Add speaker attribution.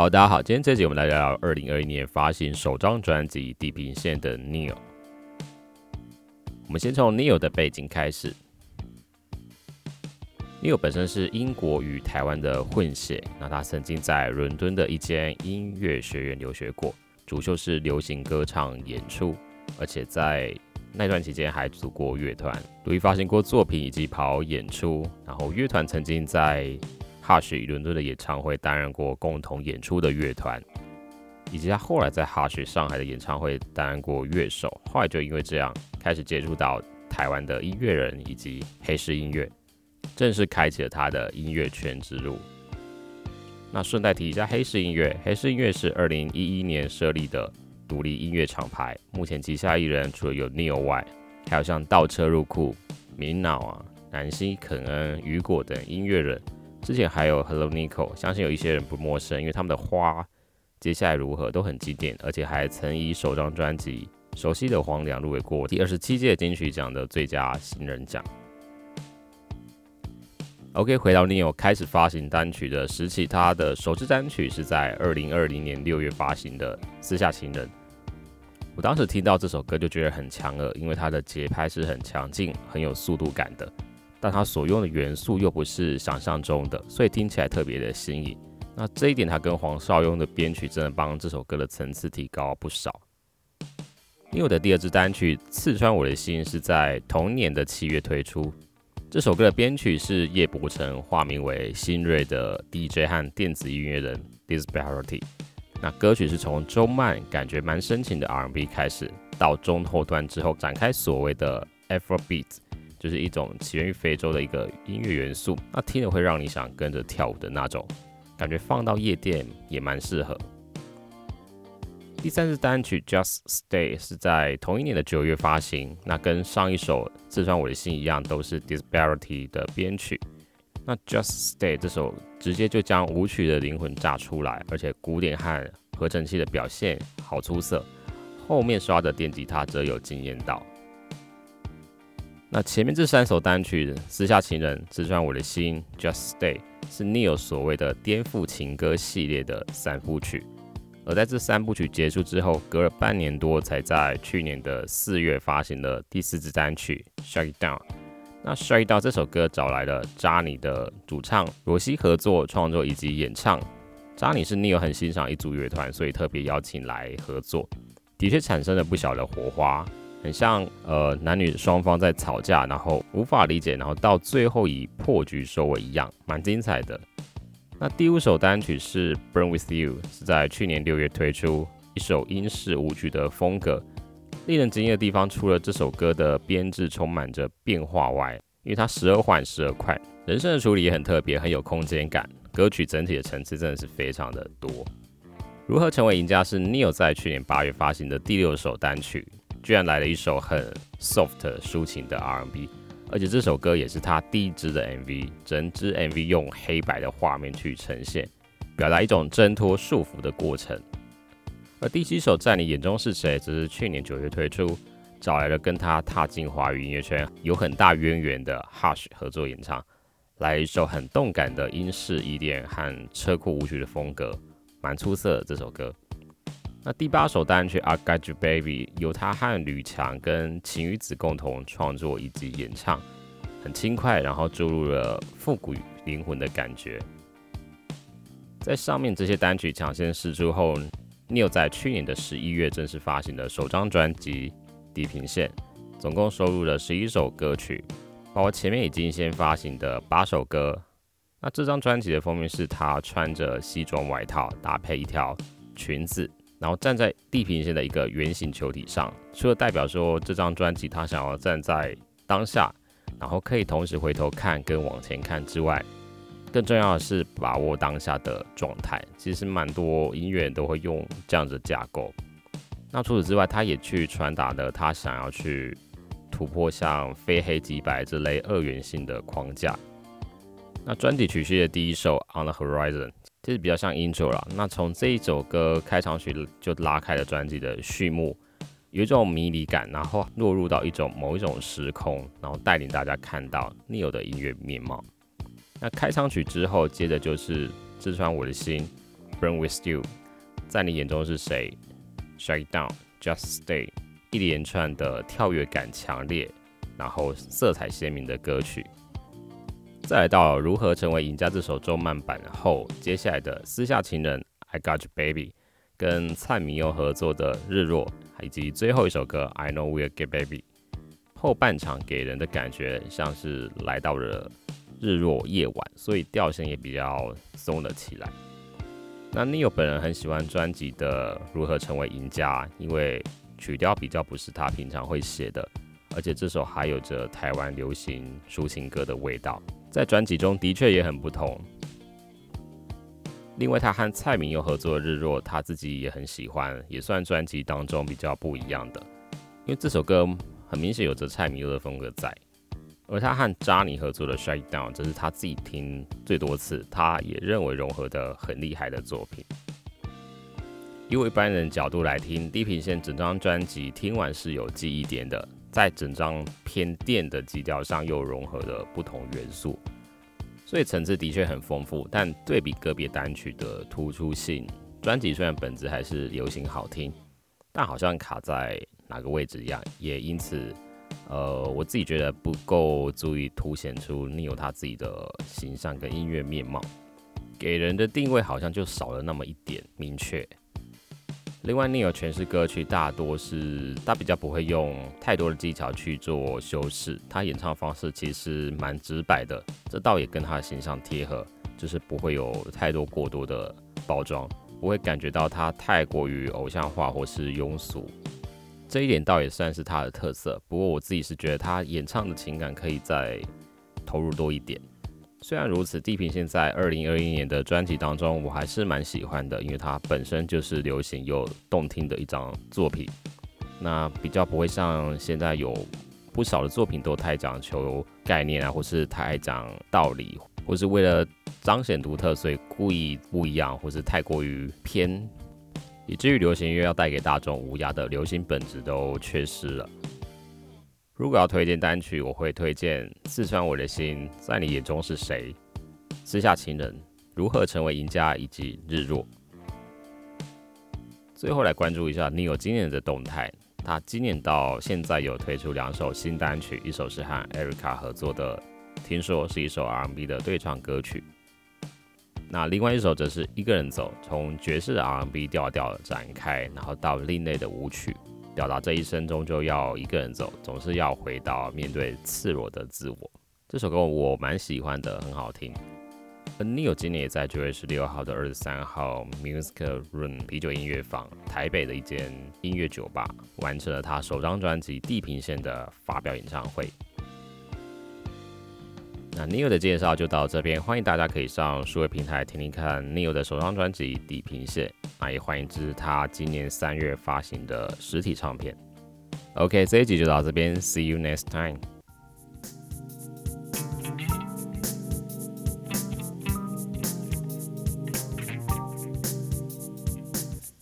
Speaker 1: 好，大家好，今天这集我们来聊聊二零二一年发行首张专辑《地平线》的 Neil。我们先从 Neil 的背景开始。Neil 本身是英国与台湾的混血，那他曾经在伦敦的一间音乐学院留学过，主修是流行歌唱演出，而且在那段期间还组过乐团，独立发行过作品以及跑演出。然后乐团曾经在 Hush 与伦敦的演唱会担任过共同演出的乐团，以及他后来在 Hush 上海的演唱会担任过乐手。后来就因为这样开始接触到台湾的音乐人以及黑市音乐。正式开启了他的音乐圈之路。那顺带提一下，黑市音乐，黑市音乐是二零一一年设立的独立音乐厂牌。目前旗下艺人除了有 Neil 外，还有像倒车入库、明脑啊、南希、肯恩、雨果等音乐人。之前还有 Hello Nico，相信有一些人不陌生，因为他们的花接下来如何都很经典，而且还曾以首张专辑《熟悉的荒凉》入围过第二十七届金曲奖的最佳新人奖。OK，回到 Neil 开始发行单曲的时期，他的首支单曲是在二零二零年六月发行的《私下情人》。我当时听到这首歌就觉得很强了，因为它的节拍是很强劲、很有速度感的，但它所用的元素又不是想象中的，所以听起来特别的新颖。那这一点，他跟黄少雍的编曲真的帮这首歌的层次提高不少。Neil 的第二支单曲《刺穿我的心》是在同年的七月推出。这首歌的编曲是叶伯成，化名为新锐的 DJ 和电子音乐人 Disparity。那歌曲是从中慢、感觉蛮深情的 R&B 开始，到中后段之后展开所谓的 Afrobeat，就是一种起源于非洲的一个音乐元素。那听了会让你想跟着跳舞的那种感觉，放到夜店也蛮适合。第三支单曲《Just Stay》是在同一年的九月发行。那跟上一首《刺穿我的心》一样，都是 Disparity 的编曲。那《Just Stay》这首直接就将舞曲的灵魂炸出来，而且鼓点和合成器的表现好出色。后面刷的电吉他则有惊艳到。那前面这三首单曲《私下情人》《刺穿我的心》《Just Stay》是 Neil 所谓的颠覆情歌系列的三部曲。而在这三部曲结束之后，隔了半年多，才在去年的四月发行了第四支单曲《Shut Down》。那《Shut Down》这首歌找来了扎尼的主唱罗西合作创作以及演唱。扎尼是 Neil 很欣赏一组乐团，所以特别邀请来合作，的确产生了不小的火花，很像呃男女双方在吵架，然后无法理解，然后到最后以破局收尾一样，蛮精彩的。那第五首单曲是《Burn with You》，是在去年六月推出，一首英式舞曲的风格。令人惊艳的地方，除了这首歌的编制充满着变化外，因为它时而缓，时而快，人声的处理也很特别，很有空间感。歌曲整体的层次真的是非常的多。如何成为赢家是 Neil 在去年八月发行的第六首单曲，居然来了一首很 soft 抒情的 R&B。而且这首歌也是他第一支的 MV，整支 MV 用黑白的画面去呈现，表达一种挣脱束缚的过程。而第七首在你眼中是谁，则是去年九月推出，找来了跟他踏进华语音乐圈有很大渊源的 Hush 合作演唱，来一首很动感的英式 EDM 和车库舞曲的风格，蛮出色的这首歌。那第八首单曲《I Got You Baby》由他和吕强跟晴雨子共同创作以及演唱，很轻快，然后注入了复古灵魂的感觉。在上面这些单曲抢先试出后，Neil 在去年的十一月正式发行的首张专辑《地平线》，总共收录了十一首歌曲，包括前面已经先发行的八首歌。那这张专辑的封面是他穿着西装外套，搭配一条裙子。然后站在地平线的一个圆形球体上，除了代表说这张专辑他想要站在当下，然后可以同时回头看跟往前看之外，更重要的是把握当下的状态。其实蛮多音乐人都会用这样的架构。那除此之外，他也去传达了他想要去突破像非黑即白这类二元性的框架。那专辑曲序的第一首《On the Horizon》。就是比较像 intro 啦，那从这一首歌开场曲就拉开了专辑的序幕，有一种迷离感，然后落入到一种某一种时空，然后带领大家看到 Neil 的音乐面貌。那开场曲之后，接着就是《刺穿我的心》，Burn with You，在你眼中是谁？Shake Down，Just Stay，一连串的跳跃感强烈，然后色彩鲜明的歌曲。再来到如何成为赢家这首中慢版后，接下来的私下情人 I Got You Baby，跟蔡明佑合作的日落，以及最后一首歌 I Know We'll Get Baby，后半场给人的感觉像是来到了日落夜晚，所以调性也比较松了起来。那 Neil 本人很喜欢专辑的如何成为赢家，因为曲调比较不是他平常会写的，而且这首还有着台湾流行抒情歌的味道。在专辑中的确也很不同。另外，他和蔡明佑合作的《日落》，他自己也很喜欢，也算专辑当中比较不一样的。因为这首歌很明显有着蔡明佑的风格在，而他和扎尼合作的《Shake Down》，这是他自己听最多次，他也认为融合的很厉害的作品。以我一般人角度来听，地平线整张专辑听完是有记忆点的。在整张偏电的基调上，又融合了不同元素，所以层次的确很丰富。但对比个别单曲的突出性，专辑虽然本质还是流行好听，但好像卡在哪个位置一样，也因此，呃，我自己觉得不够足以凸显出 Neil 他自己的形象跟音乐面貌，给人的定位好像就少了那么一点明确。另外，Neil 诠释歌曲大多是他比较不会用太多的技巧去做修饰，他演唱方式其实蛮直白的，这倒也跟他的形象贴合，就是不会有太多过多的包装，不会感觉到他太过于偶像化或是庸俗，这一点倒也算是他的特色。不过我自己是觉得他演唱的情感可以再投入多一点。虽然如此，地平线在二零二一年的专辑当中，我还是蛮喜欢的，因为它本身就是流行又动听的一张作品。那比较不会像现在有不少的作品都太讲求概念啊，或是太讲道理，或是为了彰显独特，所以故意不一样，或是太过于偏，以至于流行音乐要带给大众无涯的流行本质都缺失了。如果要推荐单曲，我会推荐《刺穿我的心》，在你眼中是谁？私下情人，如何成为赢家，以及日落。最后来关注一下 Neil 今年的动态，他今年到现在有推出两首新单曲，一首是和 Erica 合作的，听说是一首 R&B 的对唱歌曲。那另外一首则是一个人走，从爵士的 R&B 调调展开，然后到另类的舞曲。表达这一生终究要一个人走，总是要回到面对赤裸的自我。这首歌我蛮喜欢的，很好听。Neil 今年也在九月十六号的二十三号 Music Room 啤酒音乐坊台北的一间音乐酒吧，完成了他首张专辑《地平线》的发表演唱会。那 Neil 的介绍就到这边，欢迎大家可以上数位平台听听看 Neil 的首张专辑《地平线》，那也欢迎支持他今年三月发行的实体唱片。OK，这一集就到这边，See you next time。